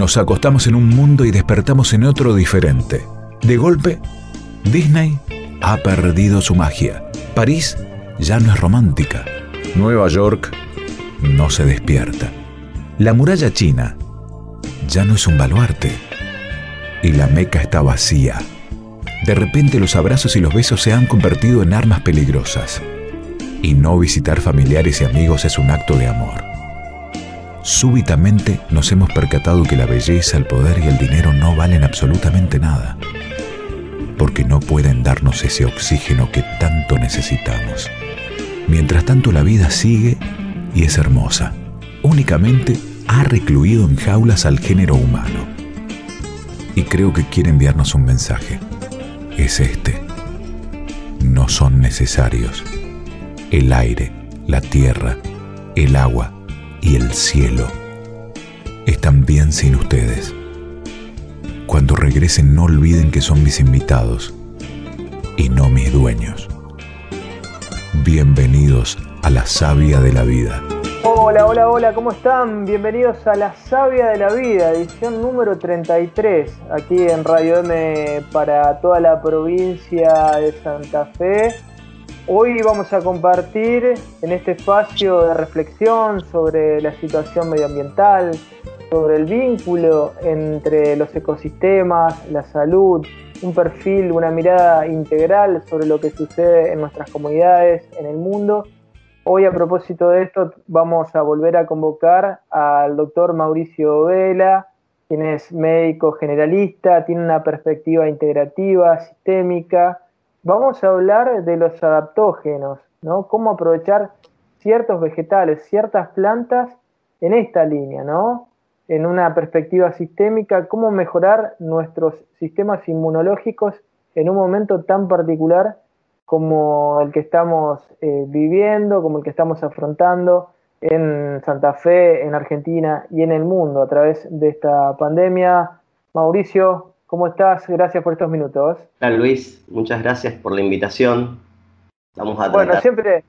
Nos acostamos en un mundo y despertamos en otro diferente. De golpe, Disney ha perdido su magia. París ya no es romántica. Nueva York no se despierta. La muralla china ya no es un baluarte. Y la Meca está vacía. De repente los abrazos y los besos se han convertido en armas peligrosas. Y no visitar familiares y amigos es un acto de amor. Súbitamente nos hemos percatado que la belleza, el poder y el dinero no valen absolutamente nada, porque no pueden darnos ese oxígeno que tanto necesitamos. Mientras tanto la vida sigue y es hermosa. Únicamente ha recluido en jaulas al género humano. Y creo que quiere enviarnos un mensaje. Es este. No son necesarios. El aire, la tierra, el agua, y el cielo están bien sin ustedes. Cuando regresen no olviden que son mis invitados y no mis dueños. Bienvenidos a la Sabia de la Vida. Hola, hola, hola, ¿cómo están? Bienvenidos a La Sabia de la Vida, edición número 33, aquí en Radio M para toda la provincia de Santa Fe Hoy vamos a compartir en este espacio de reflexión sobre la situación medioambiental, sobre el vínculo entre los ecosistemas, la salud, un perfil, una mirada integral sobre lo que sucede en nuestras comunidades, en el mundo. Hoy a propósito de esto vamos a volver a convocar al doctor Mauricio Vela, quien es médico generalista, tiene una perspectiva integrativa, sistémica, vamos a hablar de los adaptógenos, ¿no? Cómo aprovechar ciertos vegetales, ciertas plantas en esta línea, ¿no? En una perspectiva sistémica, cómo mejorar nuestros sistemas inmunológicos en un momento tan particular como el que estamos eh, viviendo, como el que estamos afrontando en Santa Fe, en Argentina y en el mundo a través de esta pandemia. Mauricio, ¿Cómo estás? Gracias por estos minutos. Hola Luis, muchas gracias por la invitación. Vamos a Bueno, siempre,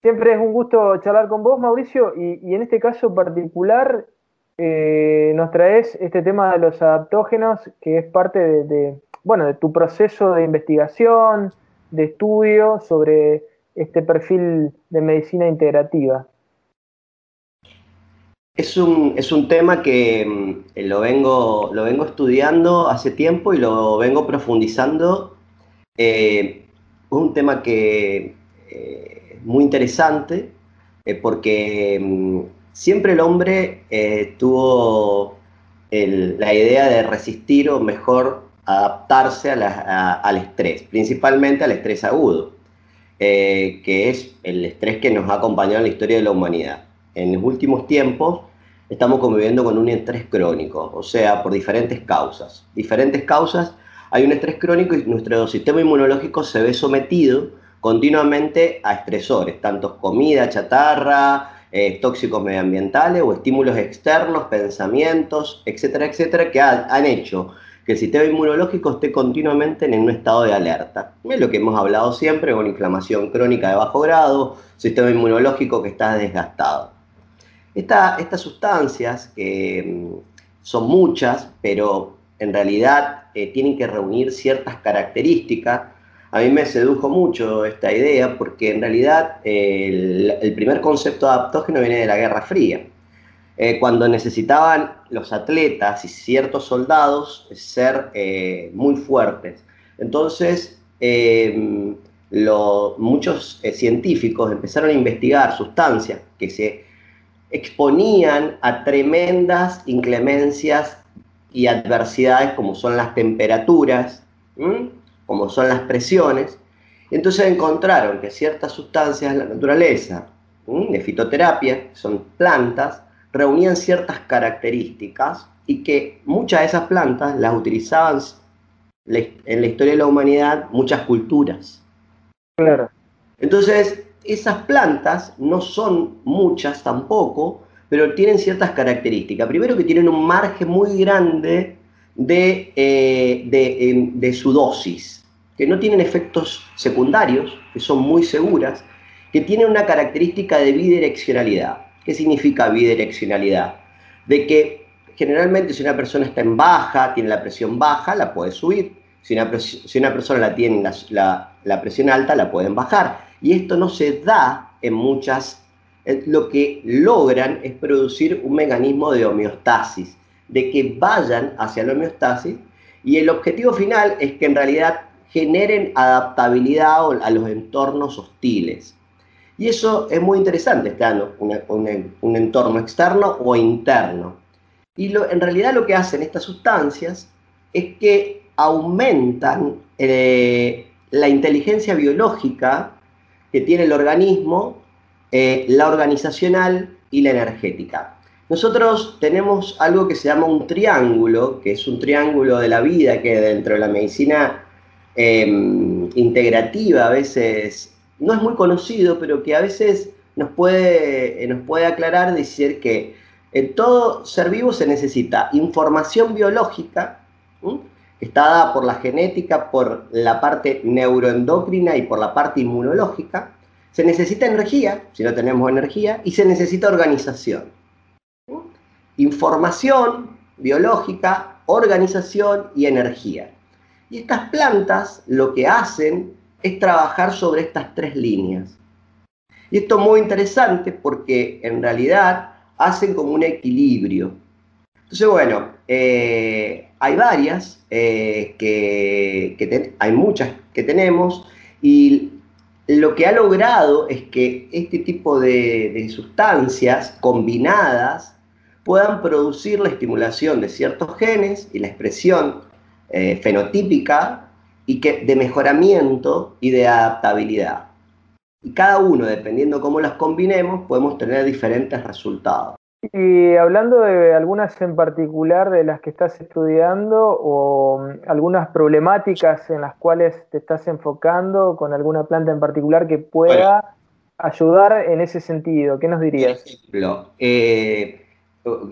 siempre es un gusto charlar con vos, Mauricio, y, en este caso particular eh, nos traes este tema de los adaptógenos, que es parte de, bueno, de tu proceso de investigación, de estudio sobre este perfil de medicina integrativa. Es un, es un tema que mm, lo, vengo, lo vengo estudiando hace tiempo y lo vengo profundizando. Eh, es un tema que eh, muy interesante eh, porque mm, siempre el hombre tuvo la idea de resistir o mejor adaptarse al estrés, principalmente al estrés agudo, que es el estrés que nos ha acompañado en la historia de la humanidad. En los últimos tiempos estamos conviviendo con un estrés crónico, o sea, por diferentes causas. Diferentes causas, hay un estrés crónico y nuestro sistema inmunológico se ve sometido continuamente a estresores, tanto comida, chatarra, eh, tóxicos medioambientales o estímulos externos, pensamientos, etcétera, etcétera, que han hecho que el sistema inmunológico esté continuamente en un estado de alerta. Es lo que hemos hablado siempre con inflamación crónica de bajo grado, sistema inmunológico que está desgastado estas sustancias, que mm, son muchas, pero en realidad eh, tienen que reunir ciertas características, a mí me sedujo mucho esta idea porque en realidad el, primer concepto adaptógeno viene de la Guerra Fría. Eh, cuando necesitaban los atletas y ciertos soldados ser eh, muy fuertes. Entonces, muchos científicos empezaron a investigar sustancias que se exponían a tremendas inclemencias y adversidades como son las temperaturas, como son las presiones. Entonces encontraron que ciertas sustancias de la naturaleza, de fitoterapia, son plantas, reunían ciertas características y que muchas de esas plantas las utilizaban en la historia de la humanidad muchas culturas. Claro. Entonces, esas plantas no son muchas tampoco, pero tienen ciertas características. Primero que tienen un margen muy grande de, eh, em, de, su dosis, que no tienen efectos secundarios, que son muy seguras, que tienen una característica de bidireccionalidad. ¿Qué significa bidireccionalidad? De que generalmente si una persona está en baja, tiene la presión baja, la puede subir. Si una, si una persona la tiene la, la, presión alta, la pueden bajar. Y esto no se da en muchas... Eh, lo que logran es producir un mecanismo de homeostasis, de que vayan hacia la homeostasis y el objetivo final es que en realidad generen adaptabilidad a los entornos hostiles. Y eso es muy interesante, estando un entorno externo o interno. Y lo, en realidad lo que hacen estas sustancias es que aumentan eh, la inteligencia biológica que tiene el organismo, eh, la organizacional y la energética. Nosotros tenemos algo que se llama un triángulo, que es un triángulo de la vida que dentro de la medicina em, integrativa a veces no es muy conocido, pero que a veces nos puede, nos puede aclarar decir que en todo ser vivo se necesita información biológica, que está dada por la genética, por la parte neuroendocrina y por la parte inmunológica. Se necesita energía, si no tenemos energía, y se necesita organización información biológica, organización y energía. Y estas plantas lo que hacen es trabajar sobre estas tres líneas. Y esto es muy interesante porque en realidad hacen como un equilibrio. Entonces, bueno, eh, hay varias, eh, que, hay muchas que tenemos, y lo que ha logrado es que este tipo de sustancias combinadas puedan producir la estimulación de ciertos genes y la expresión eh, fenotípica y que, de mejoramiento y de adaptabilidad. Y cada uno, dependiendo cómo las combinemos, podemos tener diferentes resultados. Y hablando de algunas en particular de las que estás estudiando o mm, algunas problemáticas en las cuales te estás enfocando con alguna planta en particular que pueda ayudar en ese sentido, ¿qué nos dirías? Por ejemplo, eh,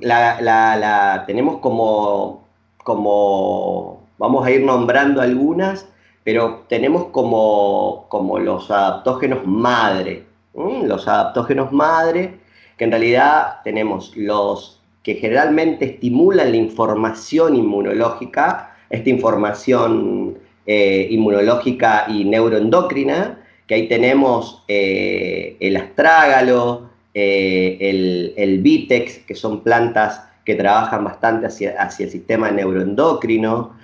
la, tenemos como, como, vamos a ir nombrando algunas, pero tenemos como, como los adaptógenos madre. Los adaptógenos madre, que en realidad tenemos los que generalmente estimulan la información inmunológica, esta información eh, inmunológica y neuroendocrina, que ahí tenemos eh, el astrágalo, eh, el, el Vitex, que son plantas que trabajan bastante hacia, hacia el sistema neuroendocrino,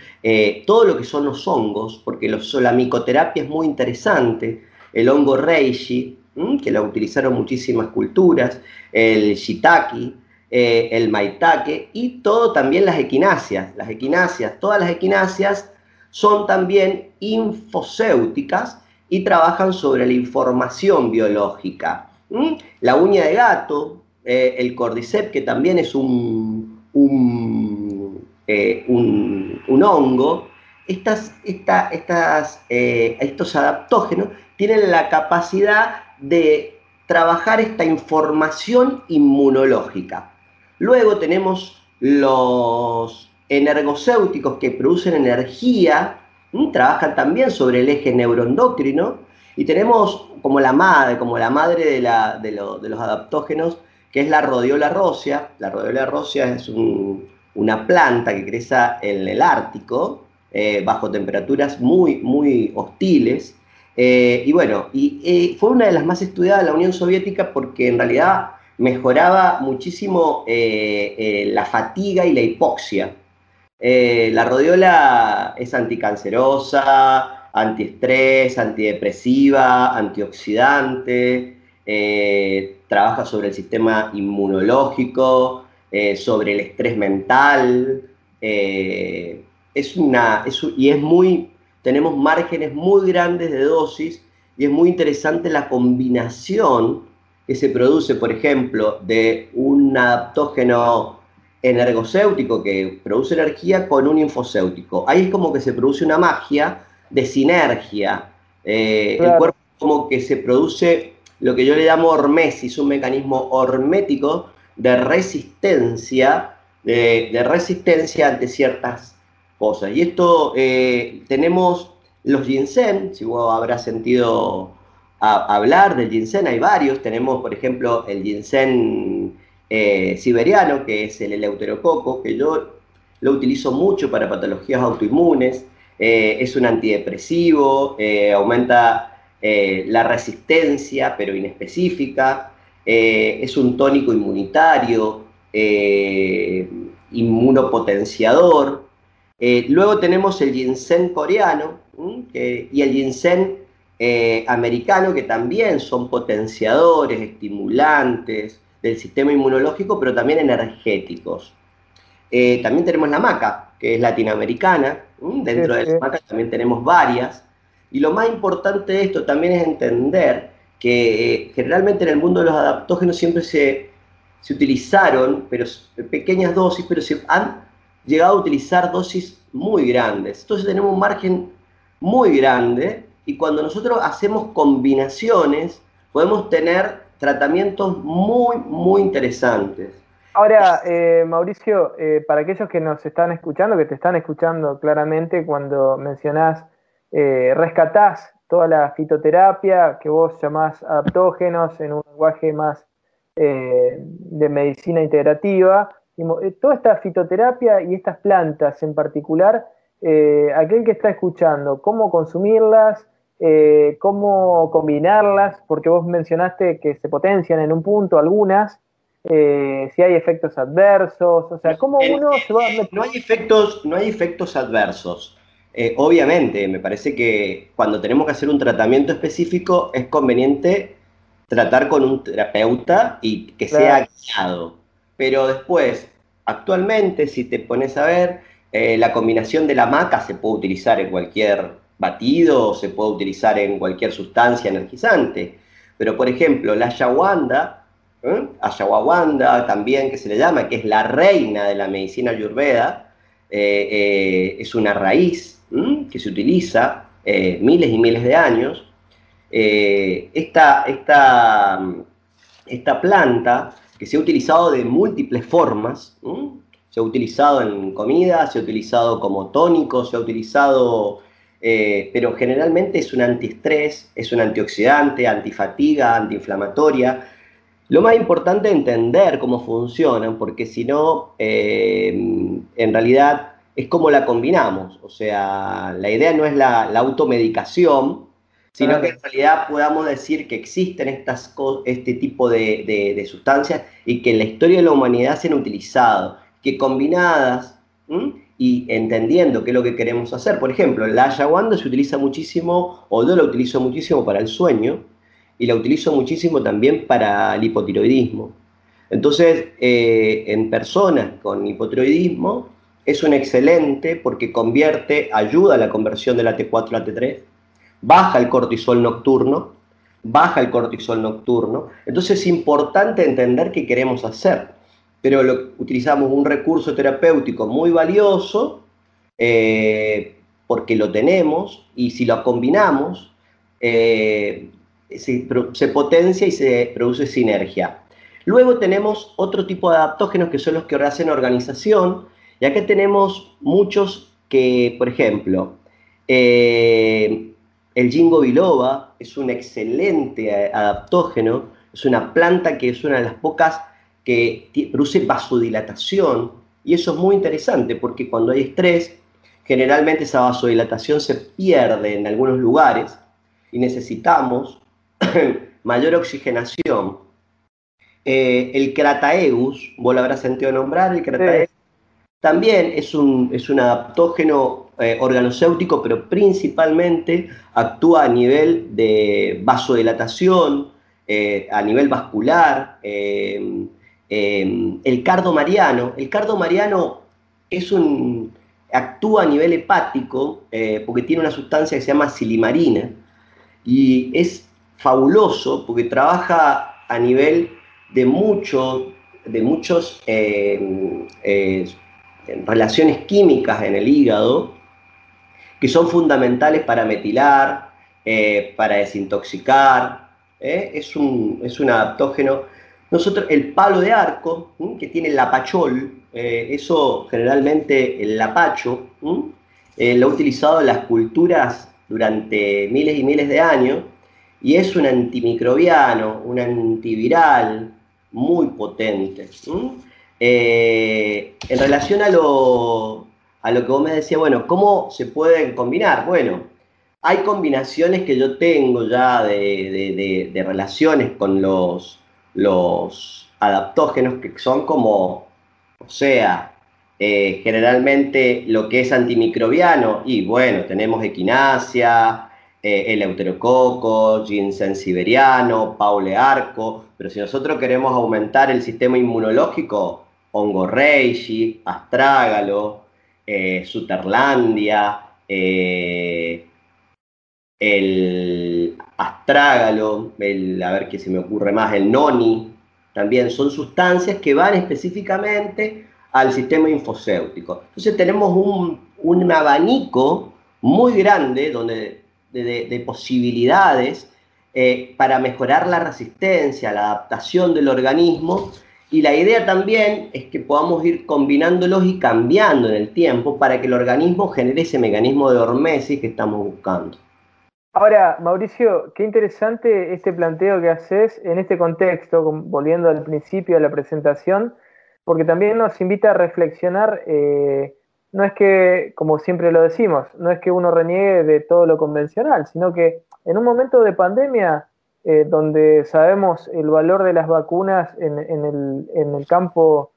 todo lo que son los hongos, porque la micoterapia es muy interesante, el hongo reishi, que lo utilizaron muchísimas culturas, el shiitake, eh, el maitake y todo también las equinacias. Las equinacias, todas las equinacias son también infocéuticas y trabajan sobre la información biológica. La uña de gato, eh, el cordyceps, que también es un, eh, hongo, estas, estas, eh, estos adaptógenos tienen la capacidad de trabajar esta información inmunológica. Luego tenemos los energocéuticos que producen energía, trabajan también sobre el eje neuroendocrino, y tenemos como la madre, como la madre de, la, de, los adaptógenos, que es la rodiola rosea. La rodiola rosea es una planta que crece en el Ártico, eh, bajo temperaturas muy, muy hostiles. Eh, y bueno, y, eh, fue una de las más estudiadas de la Unión Soviética porque en realidad mejoraba muchísimo la fatiga y la hipoxia. la rodiola es anticancerosa, antiestrés, antidepresiva, antioxidante, eh, trabaja sobre el sistema inmunológico, eh, sobre el estrés mental. Eh, es una, y es muy, tenemos márgenes muy grandes de dosis y es muy interesante la combinación que se produce, por ejemplo, de un adaptógeno energocéutico que produce energía con un infocéutico. Ahí es como que se produce una magia de sinergia. Eh, el cuerpo como que se produce lo que yo le llamo hormesis, un mecanismo hormético de resistencia, de, resistencia ante ciertas Y esto eh, tenemos los ginseng, si vos habrás sentido hablar del ginseng, hay varios. Tenemos, por ejemplo, el ginseng eh, siberiano, que es el eleuterococo, que yo lo utilizo mucho para patologías autoinmunes. Eh, es un antidepresivo, aumenta la resistencia, pero inespecífica. es un tónico inmunitario, inmunopotenciador. Luego tenemos el ginseng coreano y el ginseng americano, que también son potenciadores, estimulantes, del sistema inmunológico, pero también energéticos. Eh, también tenemos la maca, que es latinoamericana. Dentro de la maca también tenemos varias. Y lo más importante de esto también es entender que eh, generalmente en el mundo de los adaptógenos siempre se, se utilizaron pero, pequeñas dosis, pero se han llegado a utilizar dosis muy grandes. Entonces tenemos un margen muy grande y cuando nosotros hacemos combinaciones podemos tener tratamientos muy, muy interesantes. Ahora, eh, Mauricio, eh, para aquellos que nos están escuchando, que te están escuchando claramente cuando mencionás, eh, rescatás toda la fitoterapia que vos llamás adaptógenos en un lenguaje más de medicina integrativa, toda esta fitoterapia y estas plantas en particular, aquel que está escuchando, cómo consumirlas, eh, cómo combinarlas, porque vos mencionaste que se potencian en un punto algunas, eh, si hay efectos adversos, o sea, cómo uno se va a meter... No hay efectos, no hay efectos adversos. Eh, obviamente, me parece que cuando tenemos que hacer un tratamiento específico es conveniente tratar con un terapeuta y que sea guiado. Pero después, actualmente, si te pones a ver, la combinación de la maca se puede utilizar en cualquier batido se puede utilizar en cualquier sustancia energizante. Pero, por ejemplo, la ayahuasca, ¿eh? también que se le llama, que es la reina de la medicina ayurveda, eh, eh, es una raíz que se utiliza eh, miles y miles de años. Esta, esta, esta, planta que se ha utilizado de múltiples formas, se ha utilizado en comida, se ha utilizado como tónico, se ha utilizado eh, pero generalmente es un antiestrés, es un antioxidante, antifatiga, antiinflamatoria. Lo más importante es entender cómo funcionan, porque si no, eh, en realidad es como la combinamos. O sea, la idea no es la, automedicación, sino que en realidad podamos decir que existen estas, este tipo de, sustancias y que en la historia de la humanidad se han utilizado, que combinadas y entendiendo qué es lo que queremos hacer. Por ejemplo, la ayahuasca se utiliza muchísimo, o yo la utilizo muchísimo para el sueño, y la utilizo muchísimo también para el hipotiroidismo. Entonces, eh, en personas con hipotiroidismo es un excelente porque convierte, ayuda a la conversión de la T4 a T3, baja el cortisol nocturno, baja el cortisol nocturno. Entonces es importante entender qué queremos hacer pero utilizamos un recurso terapéutico muy valioso eh, porque lo tenemos y si lo combinamos eh, se, se, potencia y se produce sinergia. Luego tenemos otro tipo de adaptógenos que son los que hacen organización y acá tenemos muchos que, por ejemplo, eh, el jingo biloba es un excelente adaptógeno, es una planta que es una de las pocas que produce vasodilatación y eso es muy interesante porque cuando hay estrés, generalmente esa vasodilatación se pierde en algunos lugares y necesitamos mayor oxigenación. Eh, el crataeus, vos lo habrás sentido nombrar, el crataeus también es un, es un adaptógeno eh, organocéutico, pero principalmente actúa a nivel de vasodilatación, eh, a nivel vascular, Em, el cardo mariano. El cardo mariano es un, actúa a nivel hepático eh, porque tiene una sustancia que se llama silimarina y es fabuloso porque trabaja a nivel de, mucho, de muchos em, eh, relaciones químicas en el hígado que son fundamentales para metilar, eh, para desintoxicar. Es un, es un adaptógeno nosotros, el palo de arco, que tiene el lapachol, eh, eso generalmente el lapacho, eh, lo ha utilizado en las culturas durante miles y miles de años, y es un antimicrobiano, un antiviral, muy potente. Eh, en relación a lo, a lo que vos me decías, bueno, ¿cómo se pueden combinar? Bueno, hay combinaciones que yo tengo ya de, relaciones con los, los adaptógenos que son como, o sea, eh, generalmente lo que es antimicrobiano, y bueno, tenemos equinacia, eh, el euterococo, ginseng siberiano, paule arco, pero si nosotros queremos aumentar el sistema inmunológico, hongo reishi, astrágalo, eh, suterlandia, eh, el astrágalo, el, a ver qué se me ocurre más, el noni, también son sustancias que van específicamente al sistema infocéutico. Entonces tenemos un, un abanico muy grande donde de, posibilidades eh, para mejorar la resistencia, la adaptación del organismo. Y la idea también es que podamos ir combinándolos y cambiando en el tiempo para que el organismo genere ese mecanismo de hormesis que estamos buscando. Ahora, Mauricio, qué interesante este planteo que haces en este contexto, volviendo al principio de la presentación, porque también nos invita a reflexionar eh, no es que, como siempre lo decimos, no es que uno reniegue de todo lo convencional, sino que en un momento de pandemia, eh, donde sabemos el valor de las vacunas en, el, campo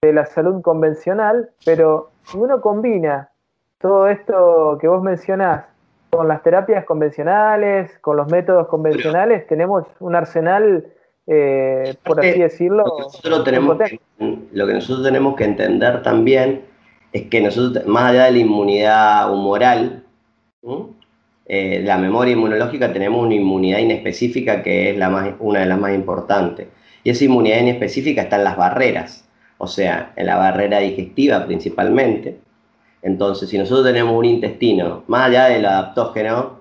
de la salud convencional, pero si uno combina todo esto que vos mencionás con las terapias convencionales, con los métodos convencionales, tenemos un arsenal, eh, por así decirlo. tenemos lo que nosotros tenemos que entender también es que nosotros, más allá de la inmunidad humoral, eh, la memoria inmunológica, tenemos una inmunidad inespecífica que es la más, una de las más importantes. Y esa inmunidad inespecífica está en las barreras, o sea, en la barrera digestiva principalmente. Entonces, si nosotros tenemos un intestino, más allá del adaptógeno,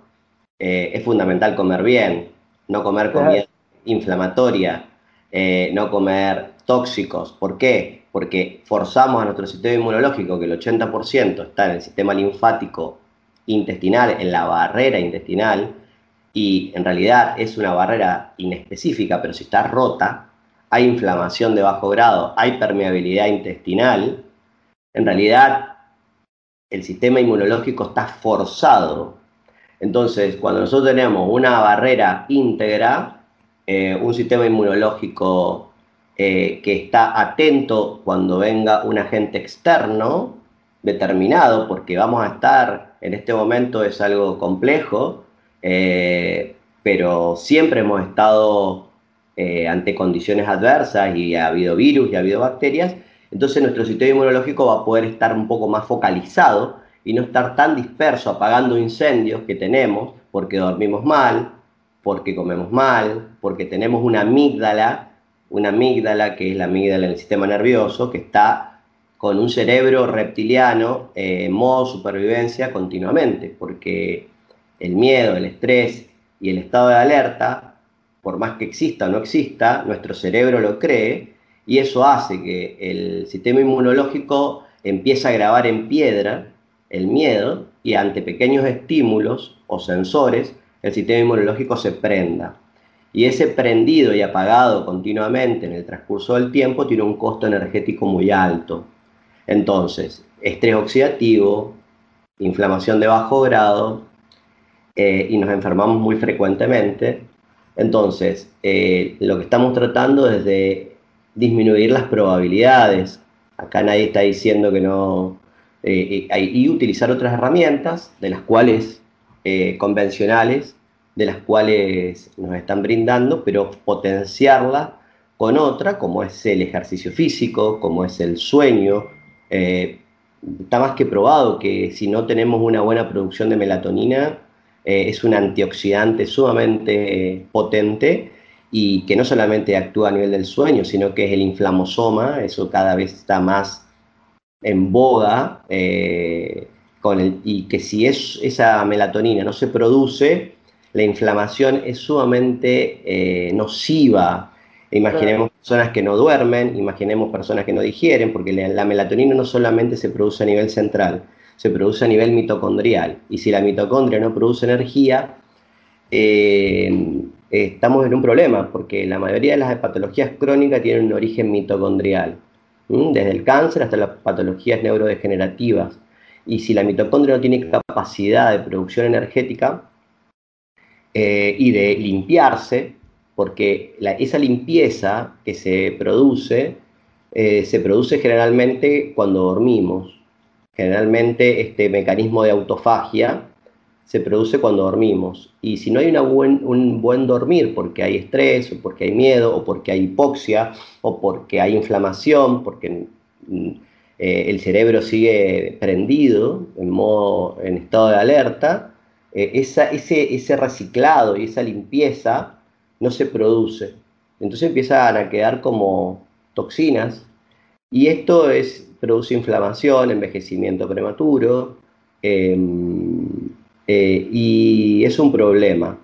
eh, es fundamental comer bien, no comer comida inflamatoria, eh, no comer tóxicos. ¿Por qué? porque forzamos a nuestro sistema inmunológico, que el 80% está en el sistema linfático intestinal, en la barrera intestinal, y en realidad es una barrera inespecífica, pero si está rota, hay inflamación de bajo grado, hay permeabilidad intestinal, en realidad el sistema inmunológico está forzado. Entonces, cuando nosotros tenemos una barrera íntegra, eh, un sistema inmunológico eh, que está atento cuando venga un agente externo determinado, porque vamos a estar, en este momento es algo complejo, eh, pero siempre hemos estado eh, ante condiciones adversas y ha habido virus y ha habido bacterias, entonces nuestro sistema inmunológico va a poder estar un poco más focalizado y no estar tan disperso apagando incendios que tenemos porque dormimos mal, porque comemos mal, porque tenemos una amígdala una amígdala, que es la amígdala del sistema nervioso, que está con un cerebro reptiliano eh, en modo supervivencia continuamente, porque el miedo, el estrés y el estado de alerta, por más que exista o no exista, nuestro cerebro lo cree y eso hace que el sistema inmunológico empiece a grabar en piedra el miedo y ante pequeños estímulos o sensores el sistema inmunológico se prenda. Y ese prendido y apagado continuamente en el transcurso del tiempo tiene un costo energético muy alto. Entonces, estrés oxidativo, inflamación de bajo grado, eh, y nos enfermamos muy frecuentemente. Entonces, eh, lo que estamos tratando es de disminuir las probabilidades. Acá nadie está diciendo que no... Eh, y utilizar otras herramientas, de las cuales convencionales de las cuales nos están brindando, pero potenciarla con otra, como es el ejercicio físico, como es el sueño. Eh, está más que probado que si no tenemos una buena producción de melatonina, eh, es un antioxidante sumamente potente y que no solamente actúa a nivel del sueño, sino que es el inflamosoma, eso cada vez está más en boga, eh, y que si es, esa melatonina no se produce, la inflamación es sumamente eh, nociva. Imaginemos personas que no duermen, imaginemos personas que no digieren, porque la, melatonina no solamente se produce a nivel central, se produce a nivel mitocondrial. Y si la mitocondria no produce energía, eh, estamos en un problema, porque la mayoría de las patologías crónicas tienen un origen mitocondrial, desde el cáncer hasta las patologías neurodegenerativas. Y si la mitocondria no tiene capacidad de producción energética eh, y de limpiarse, porque esa limpieza que se produce, eh, se produce generalmente cuando dormimos. Generalmente este mecanismo de autofagia se produce cuando dormimos. Y si no hay un buen dormir porque hay estrés, o porque hay miedo, o porque hay hipoxia, o porque hay inflamación, porque mm, eh, el cerebro sigue prendido en, modo, en estado de alerta, eh, ese, ese reciclado y esa limpieza no se produce. Entonces empiezan a quedar como toxinas y esto es, produce inflamación, envejecimiento prematuro, em, eh, y es un problema.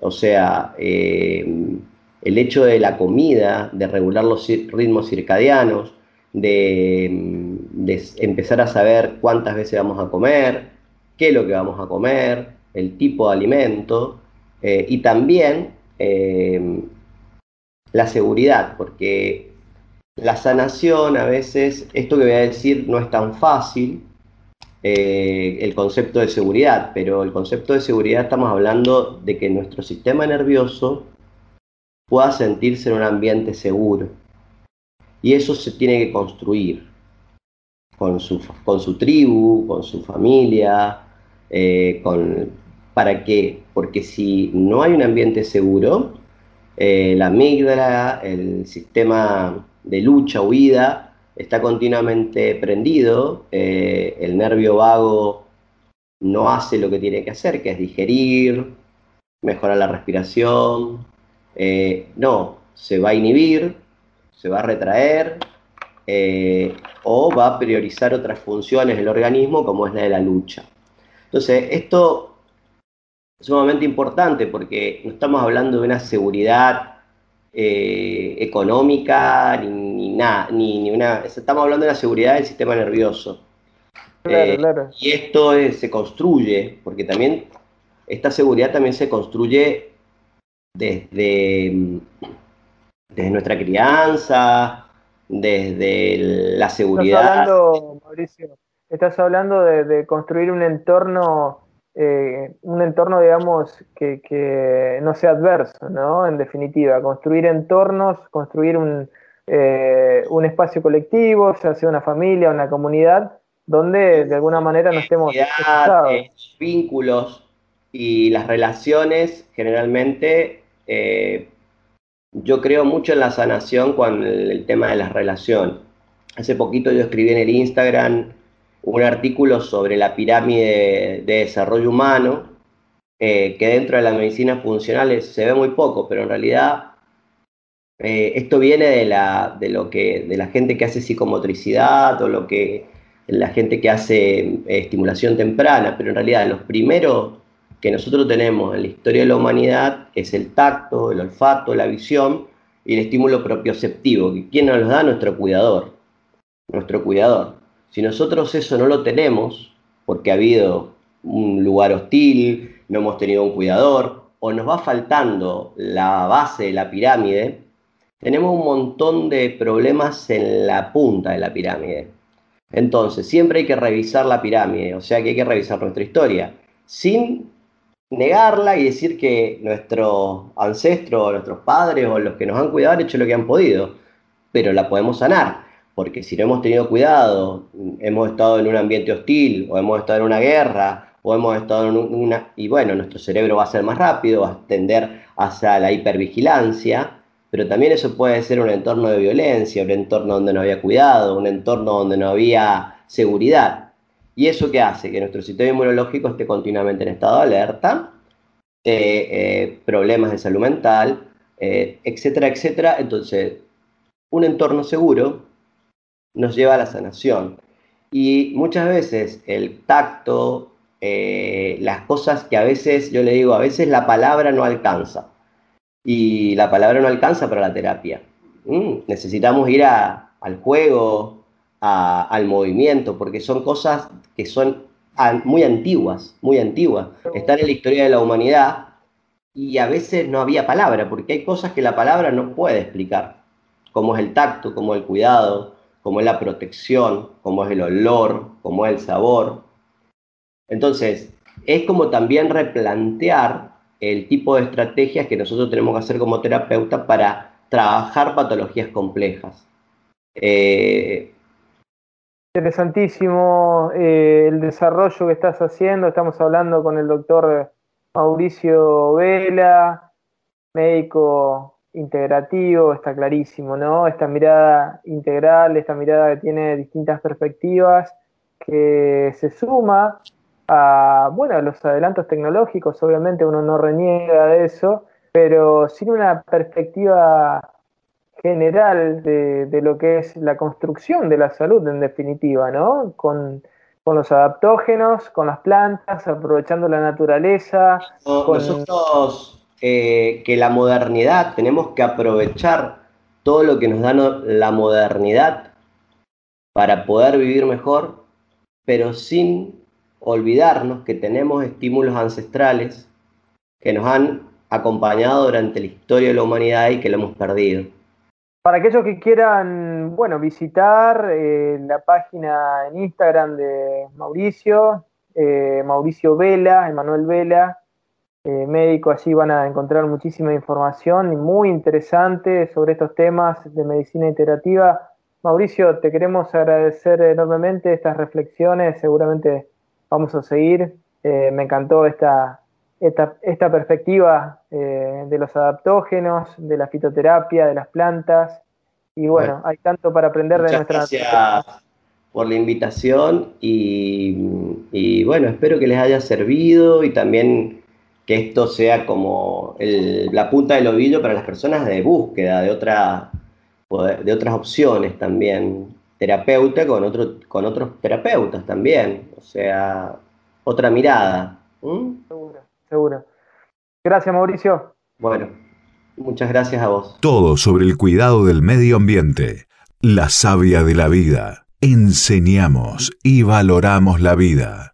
O sea, eh, el hecho de la comida, de regular los ritmos circadianos, de, empezar a saber cuántas veces vamos a comer, qué es lo que vamos a comer, el tipo de alimento, eh, y también la seguridad, porque la sanación a veces, esto que voy a decir no es tan fácil, eh, el concepto de seguridad, pero el concepto de seguridad estamos hablando de que nuestro sistema nervioso pueda sentirse en un ambiente seguro. Y eso se tiene que construir con su, con su tribu, con su familia, eh, con, ¿para qué? Porque si no hay un ambiente seguro, eh, la amígdala, el sistema de lucha, huida, está continuamente prendido, eh, el nervio vago no hace lo que tiene que hacer, que es digerir, mejorar la respiración, eh, no, se va a inhibir, se va a retraer o va a priorizar otras funciones del organismo como es la de la lucha. Entonces, esto es sumamente importante porque no estamos hablando de una seguridad económica ni nada, ni, una. Estamos hablando de la seguridad del sistema nervioso. Eh, y esto se construye, porque también esta seguridad también se construye desde, desde nuestra crianza, desde la seguridad. Estás hablando, Mauricio, estás hablando de, construir un entorno, eh, un entorno, digamos, que, que, no sea adverso, ¿no? En definitiva, construir entornos, construir un, eh, un espacio colectivo, ya sea una familia, una comunidad, donde de alguna manera no estemos eh, vínculos y las relaciones, generalmente, eh, yo creo mucho en la sanación con el, tema de las relaciones. Hace poquito yo escribí en el Instagram un artículo sobre la pirámide de desarrollo humano, que dentro de la medicina funcional se ve muy poco, pero en realidad eh, esto viene de la, de, lo que, de la gente que hace psicomotricidad o lo que, la gente que hace eh, estimulación temprana, pero en realidad los primeros que nosotros tenemos en la historia de la humanidad es el tacto, el olfato, la visión y el estímulo propioceptivo. ¿Quién nos los da? Nuestro cuidador. Nuestro cuidador. Si nosotros eso no lo tenemos, porque ha habido un lugar hostil, no hemos tenido un cuidador, o nos va faltando la base de la pirámide, tenemos un montón de problemas en la punta de la pirámide. Entonces, siempre hay que revisar la pirámide, o sea que hay que revisar nuestra historia, sin negarla y decir que nuestros ancestros, nuestros padres o los que nos han cuidado han hecho lo que han podido, pero la podemos sanar, porque si no hemos tenido cuidado, hemos estado en un ambiente hostil, o hemos estado en una guerra, o hemos estado en una... y bueno, nuestro cerebro va a ser más rápido, va a tender hacia la hipervigilancia, pero también eso puede ser un entorno de violencia, un entorno donde no había cuidado, un entorno donde no había seguridad. ¿Y eso qué hace? Que nuestro sistema inmunológico esté continuamente en estado de alerta, eh, eh, problemas de salud mental, eh, etcétera, etcétera. Entonces, un entorno seguro nos lleva a la sanación. Y muchas veces el tacto, las cosas que a veces, yo le digo, a veces la palabra no alcanza y la palabra no alcanza para la terapia. Mm, necesitamos ir al juego, al movimiento, porque son cosas que son muy antiguas, muy antiguas. Están en la historia de la humanidad y a veces no había palabra, porque hay cosas que la palabra no puede explicar, como es el tacto, como el cuidado, como es la protección, como es el olor, como es el sabor. Entonces, es como también replantear el tipo de estrategias que nosotros tenemos que hacer como terapeuta para trabajar patologías complejas. Eh, Interesantísimo eh, el desarrollo que estás haciendo. Estamos hablando con el doctor Mauricio Vela, médico integrativo, está clarísimo, ¿no? Esta mirada integral, esta mirada que tiene distintas perspectivas, que se suma a, bueno, a los adelantos tecnológicos, obviamente uno no reniega de eso, pero sin una perspectiva general de, lo que es la construcción de la salud en definitiva, ¿no? Con, los adaptógenos, con las plantas, aprovechando la naturaleza. Nosotros eh, que la modernidad, tenemos que aprovechar todo lo que nos da la modernidad para poder vivir mejor, pero sin olvidarnos que tenemos estímulos ancestrales que nos han acompañado durante la historia de la humanidad y que lo hemos perdido. Para aquellos que quieran, bueno, visitar eh, la página en Instagram de Mauricio, eh, Mauricio Vela, Emanuel Vela, eh, médico, allí van a encontrar muchísima información muy interesante sobre estos temas de medicina integrativa. Mauricio, te queremos agradecer enormemente estas reflexiones, seguramente vamos a seguir. Eh, me encantó esta, esta, perspectiva eh, de los adaptógenos, de la fitoterapia, de las plantas. Y bueno, hay tanto para aprender de nuestra gracias por la invitación y, y bueno, espero que les haya servido y también que esto sea como la punta del ovillo para las personas de búsqueda de, otra, de otras opciones también, terapeuta con, otro, con otros terapeutas también, o sea, otra mirada. Seguro, seguro. Gracias, Mauricio. Bueno, muchas gracias a vos. Todo sobre el cuidado del medio ambiente, la savia de la vida. Enseñamos y valoramos la vida.